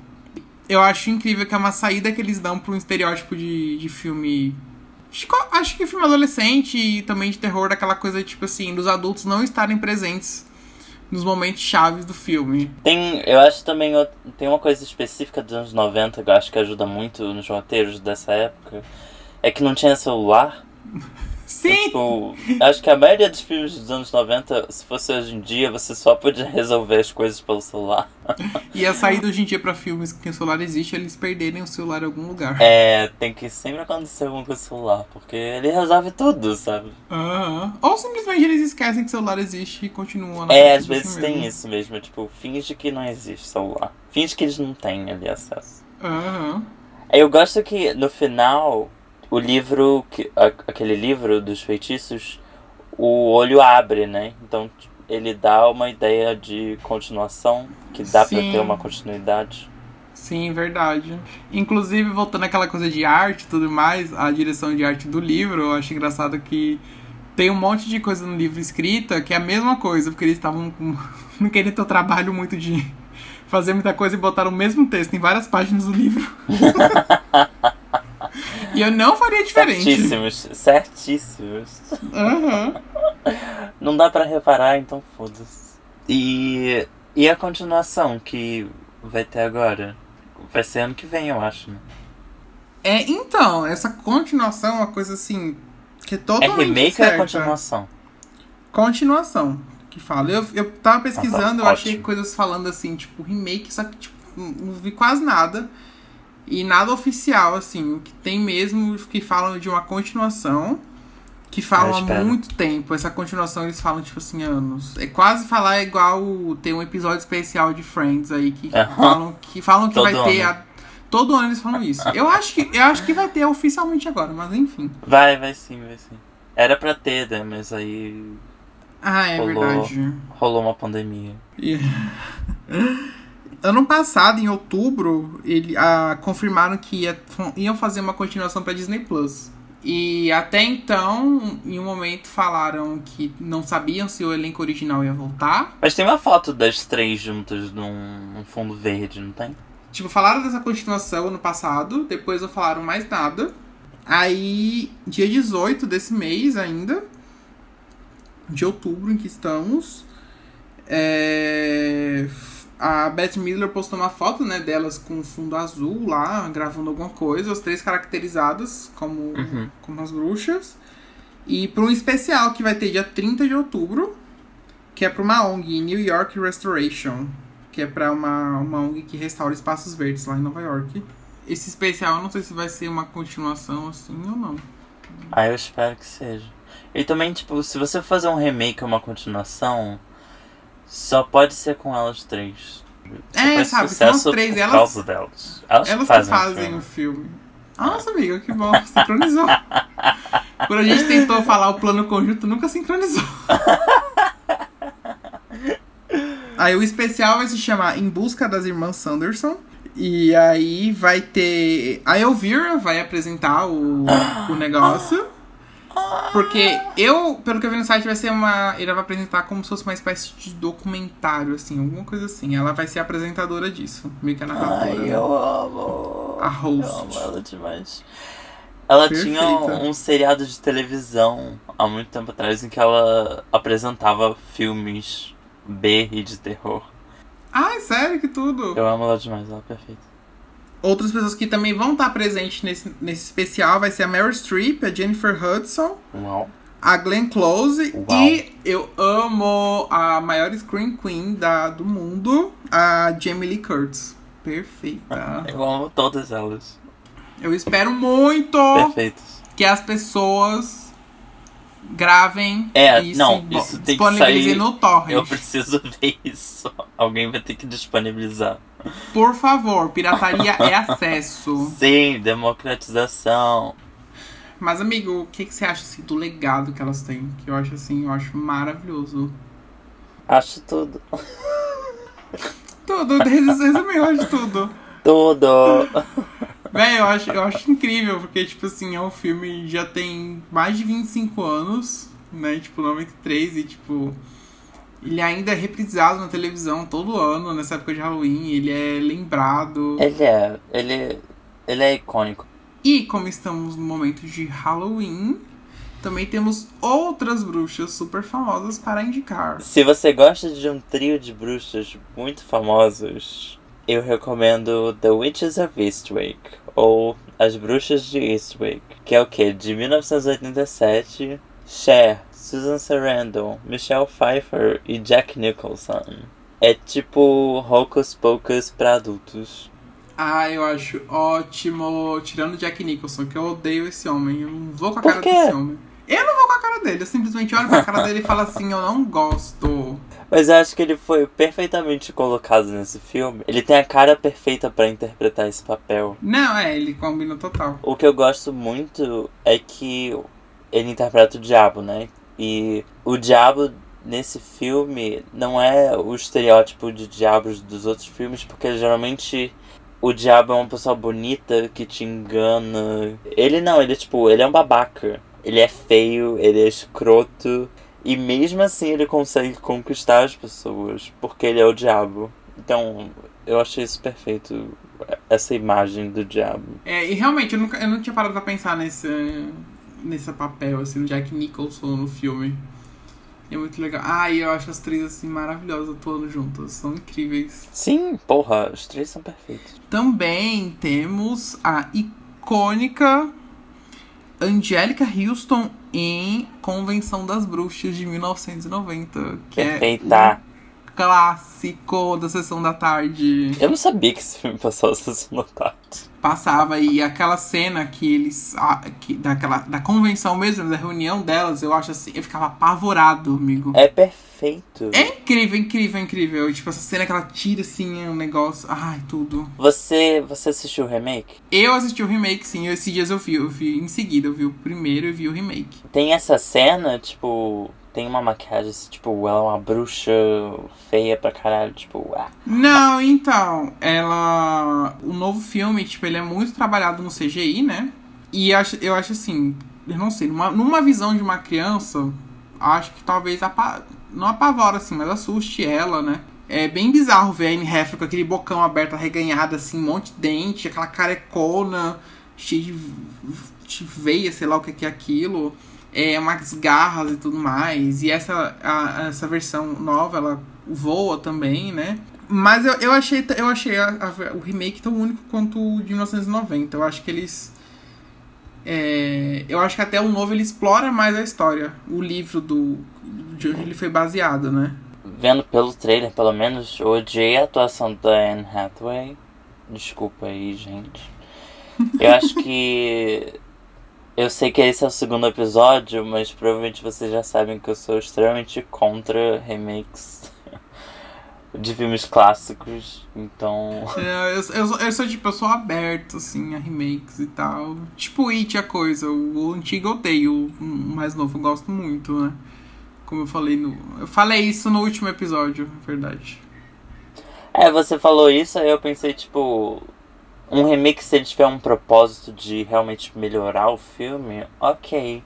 Eu acho incrível que é uma saída que eles dão pra um estereótipo de, de filme. Acho que- filme adolescente e também de terror, daquela coisa, tipo assim, dos adultos não estarem presentes nos momentos chaves do filme. Tem, eu acho também, tem uma coisa específica dos anos 90 que eu acho que ajuda muito nos roteiros dessa época. É que não tinha celular. Sim! Tipo, acho que a maioria dos filmes dos anos 90, se fosse hoje em dia, você só podia resolver as coisas pelo celular. E a saída hoje em dia pra filmes que o celular existe, é eles perderem o celular em algum lugar. É, tem que sempre acontecer alguma coisa com o celular, porque ele resolve tudo, sabe? Aham. Ou simplesmente eles esquecem que o celular existe e continuam na É, às vezes tem mesmo. isso mesmo, tipo, finge que não existe celular. Finge que eles não têm ali acesso. Aham. Eu gosto que no final, o livro, que, a- aquele livro dos feitiços, o olho abre, né? Então ele dá uma ideia de continuação, que dá Sim. ter uma continuidade. Sim, verdade. Inclusive, voltando àquela coisa de arte e tudo mais, a direção de arte do livro, eu acho engraçado que tem um monte de coisa no livro escrita que é a mesma coisa, porque eles estavam não querendo ter o trabalho muito de fazer muita coisa e botaram o mesmo texto em várias páginas do livro. e eu não faria diferente. Certíssimos, certíssimos. Uhum. Não dá para reparar, então foda-se. E, e a continuação que vai ter agora? Vai ser ano que vem, eu acho, né? É, então, essa continuação é uma coisa assim. Que é É totalmente. remake certa. ou é continuação? Continuação. Que fala. Eu, eu tava pesquisando, Ah, tá. eu achei coisas falando assim, tipo, remake, só que, tipo, não vi quase nada. E nada oficial, assim. O que tem mesmo que falam de uma continuação. Que falam Eu há muito tempo. Essa continuação eles falam, tipo assim, anos. É quase falar igual. Tem um episódio especial de Friends aí que Aham. falam que, falam que Todo vai ter. ano. a- todo ano eles falam isso. Eu acho, que, eu acho que vai ter oficialmente agora, mas enfim. Vai, vai sim, vai sim. Era pra ter, né? Mas aí Ah, é Rolou. verdade. rolou uma pandemia. E- Ano passado, em outubro, ele, ah, confirmaram que ia- iam fazer uma continuação pra Disney Plus. E até então, em um momento, falaram que não sabiam se o elenco original ia voltar. Mas tem uma foto das três juntas num, num fundo verde, não tem? Tipo, falaram dessa continuação ano passado, depois não falaram mais nada. Aí, dia 18 desse mês ainda, de outubro em que estamos, é, a Beth Miller postou uma foto né, delas com fundo azul lá, gravando alguma coisa, as três caracterizadas como, Uhum. como as bruxas. E para um especial que vai ter dia 30 de outubro, que é para uma ONG, New York Restoration, que é para uma, uma ONG que restaura espaços verdes lá em Nova York. Esse especial eu não sei se vai ser uma continuação assim ou não. Ah, eu espero que seja. E também, tipo, se você fazer um remake ou uma continuação, só pode ser com elas três. É, sabe, são as três, elas- causa delas. Elas, Elas fazem, fazem o o filme. filme. Nossa, amiga, que bom, sincronizou. Quando a gente tentou falar o plano conjunto, nunca sincronizou. Aí o especial vai se chamar Em Busca das Irmãs Sanderson. E aí vai ter. A Elvira vai apresentar o, o negócio. Porque eu, pelo que eu vi no site, vai ser uma. Ele vai apresentar como se fosse uma espécie de documentário, assim, alguma coisa assim. Ela vai ser apresentadora disso. Meio que a narradora. Ai, né? eu amo. A host. Eu amo ela demais. Ela tinha Perfeita. um seriado de televisão há muito tempo atrás em que ela apresentava filmes B e de terror. Ai, sério, que tudo. Eu amo ela demais, ela é perfeita. Outras pessoas que também vão estar presentes nesse, nesse especial vai ser a Meryl Streep, a Jennifer Hudson, Uau. a Glenn Close Uau. e eu amo a maior Scream Queen da, do mundo, a Jamie Lee Curtis. Perfeita. Eu amo todas elas. Eu espero muito Perfeitas. que as pessoas gravem É, e não, se isso tem que disponibilizem sair- no torrent. Eu preciso ver isso. Alguém vai ter que disponibilizar. Por favor, pirataria é acesso. Sim, democratização. Mas, amigo, o que, que você acha assim, do legado que elas têm? Que eu acho assim, eu acho maravilhoso. Acho tudo. Tudo, resumiu de tudo. Tudo. Véi, eu acho, eu acho incrível, porque, tipo assim, é um filme que já tem mais de 25 anos, né? Tipo, 93, e tipo. Ele ainda é reprisado na televisão todo ano, nessa época de Halloween, ele é lembrado. Ele é. Ele, ele é icônico. E como estamos no momento de Halloween, também temos outras bruxas super famosas para indicar. Se você gosta de um trio de bruxas muito famosos, eu recomendo The Witches of Eastwick, ou As Bruxas de Eastwick, que é o que? De 1987, Cher, Susan Sarandon, Michelle Pfeiffer e Jack Nicholson. É tipo Hocus Pocus pra adultos. Ah, eu acho ótimo. Tirando Jack Nicholson, que eu odeio esse homem. Eu não vou com a cara desse homem. Eu não vou com a cara dele. Eu simplesmente olho pra cara dele e falo assim: eu não gosto. Mas eu acho que ele foi perfeitamente colocado nesse filme. Ele tem a cara perfeita pra interpretar esse papel. Não, é, ele combina total. O que eu gosto muito é que ele interpreta o diabo, né? E o diabo nesse filme não é o estereótipo de diabos dos outros filmes, porque geralmente o diabo é uma pessoa bonita que te engana. Ele não, ele é tipo, ele é um babaca. Ele é feio, ele é escroto. E mesmo assim ele consegue conquistar as pessoas, porque ele é o diabo. Então, eu achei isso perfeito, essa imagem do diabo. É, e realmente, eu, nunca, eu não tinha parado pra pensar nesse, nesse papel, assim, do Jack Nicholson no filme. É muito legal. Ah, e eu acho as três, assim, maravilhosas atuando juntas. São incríveis. Sim, porra, os três são perfeitos. Também temos a icônica Angélica Houston em Convenção das Bruxas de 1990. Que Perfeita. é clássico da Sessão da Tarde. Eu não sabia que esse filme passava a Sessão da Tarde. Passava e aquela cena que eles. ah, que, daquela, da convenção mesmo, da reunião delas, eu acho assim. Eu ficava apavorado, amigo. É perfeito. É incrível, incrível, incrível. Tipo, essa cena que ela tira assim, é um negócio. Ai, tudo. Você, você assistiu o remake? Eu assisti o remake, sim. Esses dias eu vi, eu vi em seguida. Eu vi o primeiro e vi o remake. Tem essa cena, tipo. Tem uma maquiagem, assim, tipo, ela é uma bruxa feia pra caralho, tipo, ah. Não, então, ela. O novo filme, tipo, ele é muito trabalhado no CGI, né? E acho, eu acho assim, eu não sei, numa, numa visão de uma criança, acho que talvez apa, não apavora, assim, mas assuste ela, né? É bem bizarro ver a Anne Hathaway com aquele bocão aberto, arreganhado, assim, um monte de dente, aquela carecona, cheia de, de veia, sei lá o que que é aquilo. É, umas garras e tudo mais. E essa, a- essa versão nova, ela voa também, né? Mas eu, eu achei, eu achei a- a- o remake tão único quanto o de 1990. Eu acho que eles. é, eu acho que até o novo ele explora mais a história. O livro do. de onde ele foi baseado, né? Vendo pelo trailer, pelo menos, eu odiei a atuação da Anne Hathaway. Desculpa aí, gente. Eu acho que. Eu sei que esse é o segundo episódio, mas provavelmente vocês já sabem que eu sou extremamente contra remakes de filmes clássicos. Então. É, eu, eu, sou- eu sou tipo, eu sou aberto, assim, a remakes e tal. Tipo It a coisa. O, antigo eu odeio, o mais novo eu gosto muito, né? Como eu falei no. Eu falei isso no último episódio, na verdade. É, você falou isso, aí eu pensei, tipo. Um remake, se ele tiver um propósito de realmente melhorar o filme, ok.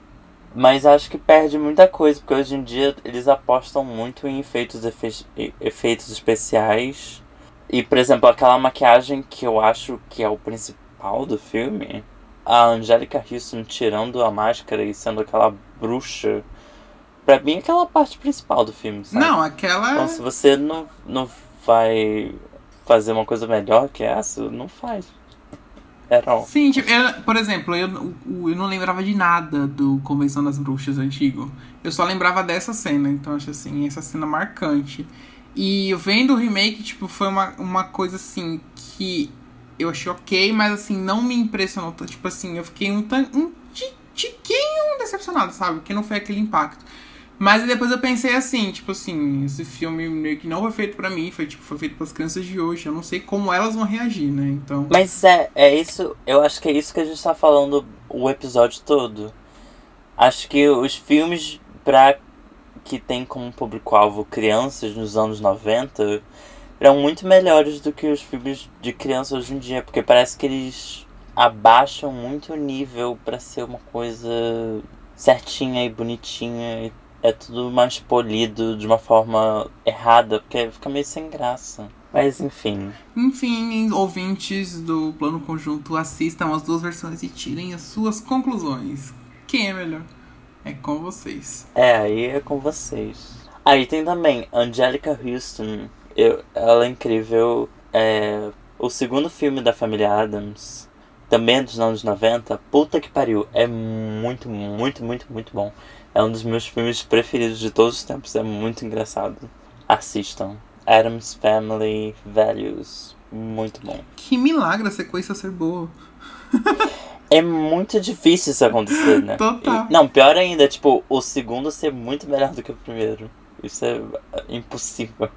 Mas acho que perde muita coisa, porque hoje em dia eles apostam muito em efeitos, efe- efeitos especiais. E, por exemplo, aquela maquiagem que eu acho que é o principal do filme, a Angélica Houston tirando a máscara e sendo aquela bruxa, pra mim é aquela parte principal do filme, sabe? Não, aquela. Então, se você não, não vai fazer uma coisa melhor que essa, não faz. At all. Sim, tipo, eu- por exemplo, eu, eu não lembrava de nada do Convenção das Bruxas antigo. Eu só lembrava dessa cena, então acho assim, essa cena marcante. E vendo o remake, tipo, foi uma, uma coisa assim que eu achei ok, mas assim, não me impressionou. Tipo assim, eu fiquei um, um ti- tiquinho decepcionado, sabe? Porque não foi aquele impacto. Mas depois eu pensei assim, tipo assim, esse filme meio que não foi feito pra mim, foi tipo, foi feito pras crianças de hoje. Eu não sei como elas vão reagir, né? Então. Mas é, é isso, eu acho que é isso que a gente tá falando o episódio todo. Acho que os filmes pra que tem como público-alvo crianças nos anos 90 eram muito melhores do que os filmes de criança hoje em dia, porque parece que eles abaixam muito o nível pra ser uma coisa certinha e bonitinha e é tudo mais polido de uma forma errada, porque fica meio sem graça. Mas enfim. Enfim, ouvintes do Plano Conjunto, assistam as duas versões e tirem as suas conclusões. Quem é melhor? É com vocês. É, aí é com vocês. Aí tem também Angelica Houston. Eu, ela é incrível. É, o segundo filme da família Adams, também é dos anos 90. Puta que pariu. É muito, muito, muito, muito bom. É um dos meus filmes preferidos de todos os tempos. É muito engraçado. Assistam. Adams Family Values. Muito bom. Que milagre a sequência ser boa. É muito difícil isso acontecer, né? Total. E- não, pior ainda, tipo, o segundo ser muito melhor do que o primeiro. Isso é é impossível.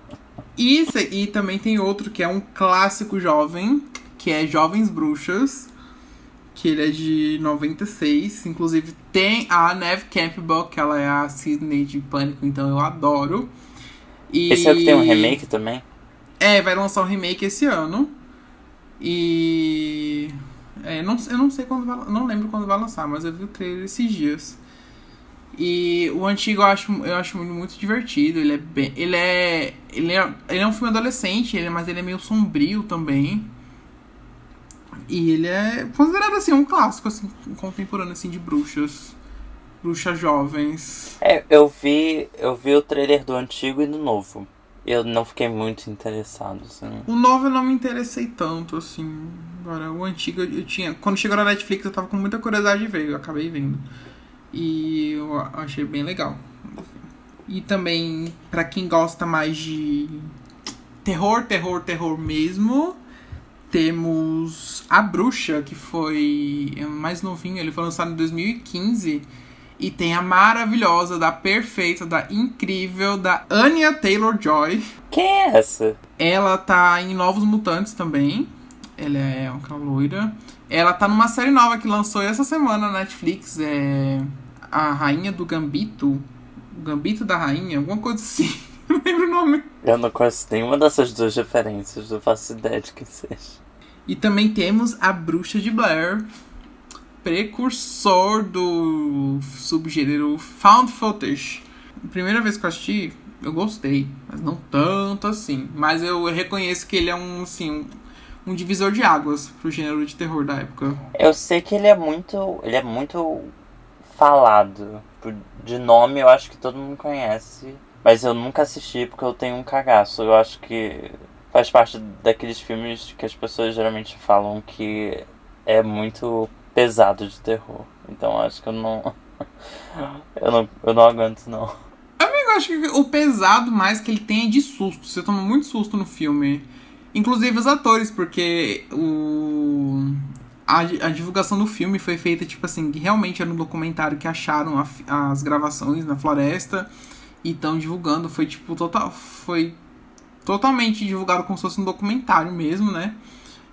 Isso, e também tem outro que é um clássico jovem, que é Jovens Bruxas, que ele é de 96. Inclusive tem a Neve Campbell, que ela é a Sidney de Pânico, então eu adoro. E... Esse é o que tem um remake também? É, vai lançar um remake esse ano. E. É, não, eu não sei quando vai, não lembro quando vai lançar, mas eu vi o trailer esses dias. E o antigo eu acho, eu acho muito divertido. Ele é bem, ele é, ele é, ele é um filme adolescente, ele, mas ele é meio sombrio também. E ele é considerado assim um clássico assim contemporâneo assim de bruxas, bruxas jovens. É, eu vi, eu vi o trailer do antigo e do novo. Eu não fiquei muito interessado, assim. O novo eu não me interessei tanto, assim. Agora, o antigo eu tinha. Quando chegou na Netflix eu tava com muita curiosidade de ver, eu acabei vendo. E eu achei bem legal. E também, para quem gosta mais de terror, terror, terror mesmo, temos A Bruxa, que foi mais novinho, ele foi lançado em 2015. E tem a maravilhosa, da perfeita, da incrível, da Anya Taylor-Joy. Quem é essa? Ela tá em Novos Mutantes também. Ela é uma loira. Ela tá numa série nova que lançou essa semana na Netflix. É a Rainha do Gambito. O Gambito da Rainha, alguma coisa assim. Não lembro o nome. Eu não conheço nenhuma dessas duas referências, não faço ideia de quem seja. E também temos a Bruxa de Blair, precursor do subgênero Found Footage. Primeira vez que eu assisti, eu gostei, mas não tanto assim. Mas eu reconheço que ele é um, assim, um, um divisor de águas pro gênero de terror da época. Eu sei que ele é muito, ele é muito falado. De nome eu acho que todo mundo conhece, mas eu nunca assisti porque eu tenho um cagaço. Eu acho que faz parte daqueles filmes que as pessoas geralmente falam que é muito pesado de terror. Então acho que eu não. eu não, eu não aguento, não. Amigo, acho que o pesado mais que ele tem é de susto. Você toma muito susto no filme. Inclusive os atores, porque o. A, a divulgação do filme foi feita, tipo assim, que realmente era um documentário que acharam a, as gravações na floresta e estão divulgando. Foi tipo total. Foi totalmente divulgado como se fosse um documentário mesmo, né?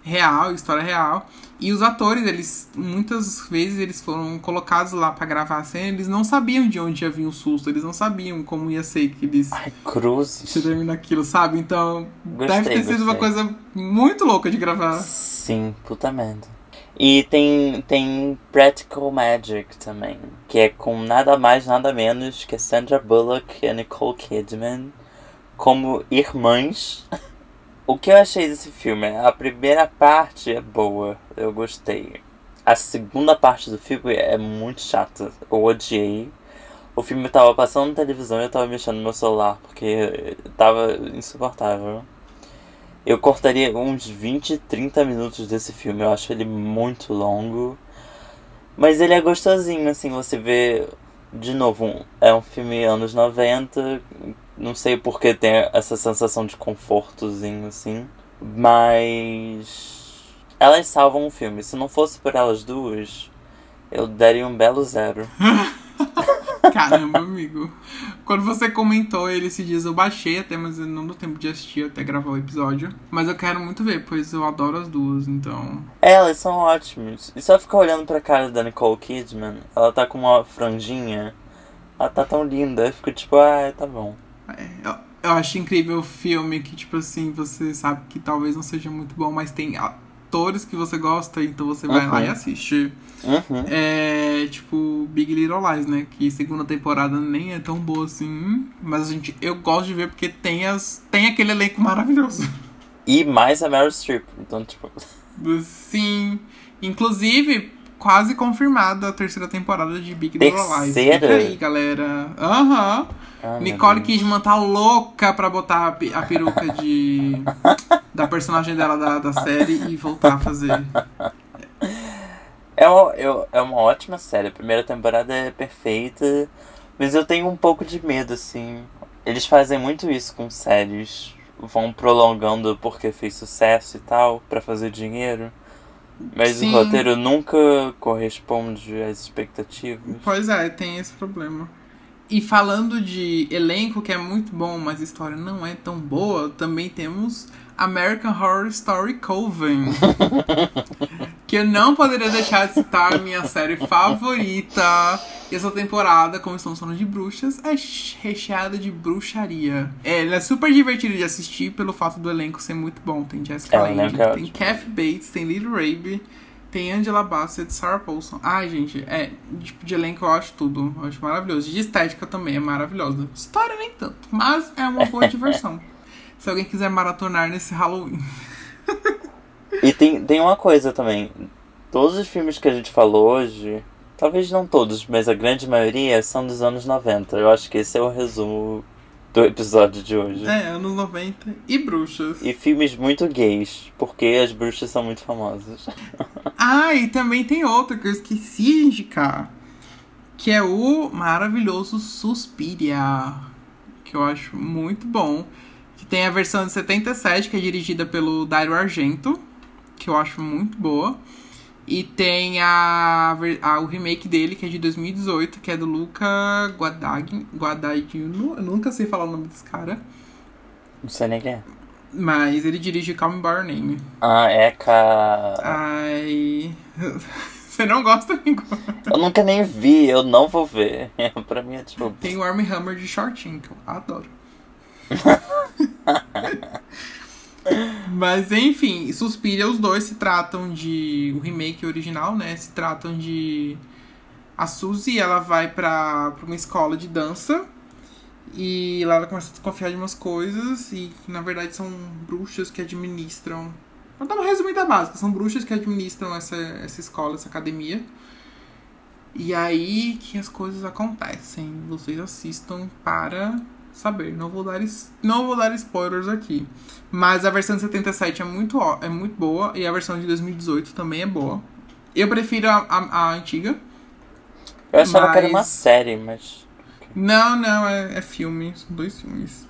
Real, história real. E os atores, eles muitas vezes eles foram colocados lá para gravar a cena, eles não sabiam de onde ia vir o susto, eles não sabiam como ia ser que eles Ai, cruz. se termina aquilo, sabe? Então, Gostei, deve ter sido gostei. uma coisa muito louca de gravar. Sim, puta merda. E tem, tem Practical Magic também, que é com nada mais, nada menos que Sandra Bullock e Nicole Kidman como irmãs. O que eu achei desse filme? A primeira parte é boa, eu gostei. A segunda parte do filme é muito chata, eu odiei. O filme tava passando na televisão e eu tava mexendo no meu celular, porque tava insuportável. Eu cortaria uns 20, 30 minutos desse filme, eu acho ele muito longo. Mas ele é gostosinho, assim, você vê. De novo, um- é um filme anos 90, não sei porque tem essa sensação de confortozinho, assim. Mas. Elas salvam o filme. Se não fosse por elas duas, eu daria um belo zero. Caramba, amigo. Quando você comentou ele esses dias, eu baixei até, mas eu não deu tempo de assistir até gravar o episódio. Mas eu quero muito ver, pois eu adoro as duas, então. É, Elas são ótimas. E só ficar olhando pra cara da Nicole Kidman, ela tá com uma franjinha. Ela tá tão linda. Eu fico tipo, ah, tá bom. É, eu, eu acho incrível o filme que, tipo assim, você sabe que talvez não seja muito bom, mas tem atores que você gosta, então você vai Uhum. lá e assiste. Uhum. É tipo Big Little Lies, né? Que segunda temporada nem é tão boa assim. Mas a gente, eu gosto de ver porque tem, as, tem aquele elenco maravilhoso. E mais a Meryl Streep. Então, tipo. Sim. Inclusive, quase confirmada a terceira temporada de Big Little Lies. Terceira? Fica aí, galera. Aham. Ah, Nicole. Kidman tá louca pra botar a, pe- a peruca de. da personagem dela da, da série e voltar a fazer. É, uma- eu- é uma ótima série. A primeira temporada é perfeita. Mas eu tenho um pouco de medo, assim. Eles fazem muito isso com séries. Vão prolongando porque fez sucesso e tal, pra fazer dinheiro. Mas Sim. o roteiro nunca corresponde às expectativas. Pois é, tem esse problema. E falando de elenco que é muito bom, mas a história não é tão boa, também temos American Horror Story Coven. que eu não poderia deixar de citar a minha série favorita. E essa temporada, como estamos falando de bruxas, é recheada de bruxaria. É, ela é super divertida de assistir pelo fato do elenco ser muito bom. Tem Jessica É, o Lange, tem. Kathy Bates, tem Lily Rabe, tem Angela Bassett, Sarah Paulson. Ai, gente, é, tipo, de elenco eu acho tudo. Eu acho maravilhoso. De estética também é maravilhosa. História nem tanto, mas é uma boa diversão. Se alguém quiser maratonar nesse Halloween. E tem, tem uma coisa também. Todos os filmes que a gente falou hoje, talvez não todos, mas a grande maioria são dos anos 90. Eu acho que esse é o resumo do episódio de hoje. É, anos 90 e bruxas. E filmes muito gays, porque as bruxas são muito famosas. Ah, e também tem outro que eu esqueci de indicar. Que é o maravilhoso Suspiria. Que eu acho muito bom. Que tem a versão de 77, que é dirigida pelo Dario Argento. Que eu acho muito boa. E tem a, a- o remake dele, que é de 2018, que é do Luca Guadagnino. Guadagnino. Eu nunca sei falar o nome desse cara. Não sei nem quem é. Mas ele dirige Call Me By Your Name. Ah, é com a... Ai. Você não gosta, amigo? Eu nunca nem vi, eu não vou ver. pra mim é tipo. Tem o Armie Hammer de shortinho, que eu adoro. Mas enfim, Suspiria, os dois se tratam de. O remake original, né? Se tratam de. A Suzy, ela vai pra, pra uma escola de dança. E lá ela começa a desconfiar de umas coisas. E na verdade são bruxas que administram. Vou dar uma resumida básica: são bruxas que administram essa, essa escola, essa academia. E aí que as coisas acontecem. Vocês assistam para saber. Não vou dar, não vou dar spoilers aqui. Mas a versão de 77 é muito, é muito boa. E a versão de 2018 também é boa. Eu prefiro a, a, a antiga. Eu achava que era uma Mas- série, mas. Não, não, é, é filme. São dois filmes.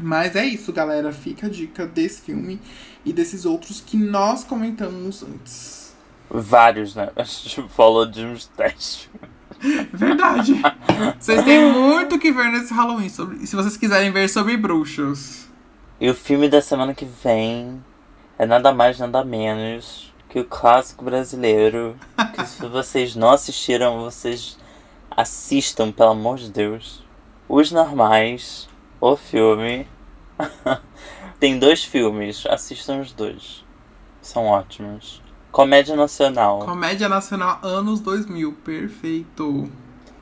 Mas é isso, galera. Fica a dica desse filme e desses outros que nós comentamos antes. Vários, né? A gente falou de uns 10. Verdade. Vocês têm muito o que ver nesse Halloween. Sobre, se vocês quiserem ver sobre bruxos. E o filme da semana que vem é nada mais, nada menos que o clássico brasileiro. Que se vocês não assistiram, vocês assistam, pelo amor de Deus. Os Normais, o filme. Tem dois filmes, assistam os dois. São ótimos. Comédia Nacional. Comédia Nacional anos 2000. Perfeito.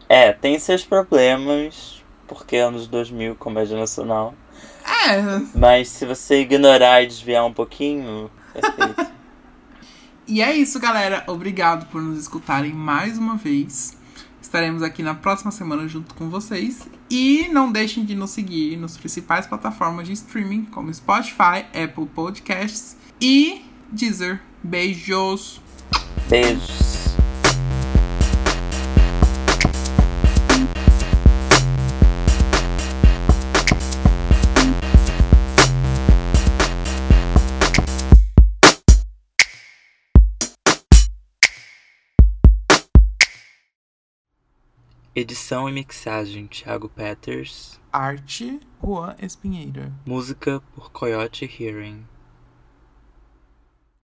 É, tem seus problemas, porque anos 2000, Comédia Nacional. É. Mas se você ignorar e desviar um pouquinho, perfeito. E é isso, galera. Obrigado por nos escutarem mais uma vez. Estaremos aqui na próxima semana junto com vocês. E não deixem de nos seguir nos principais plataformas de streaming, como Spotify, Apple Podcasts e Deezer. Beijos! Beijos. Edição e mixagem Thiago Peters. Arte, Juan Espinheira. Música por Coyote Hearing.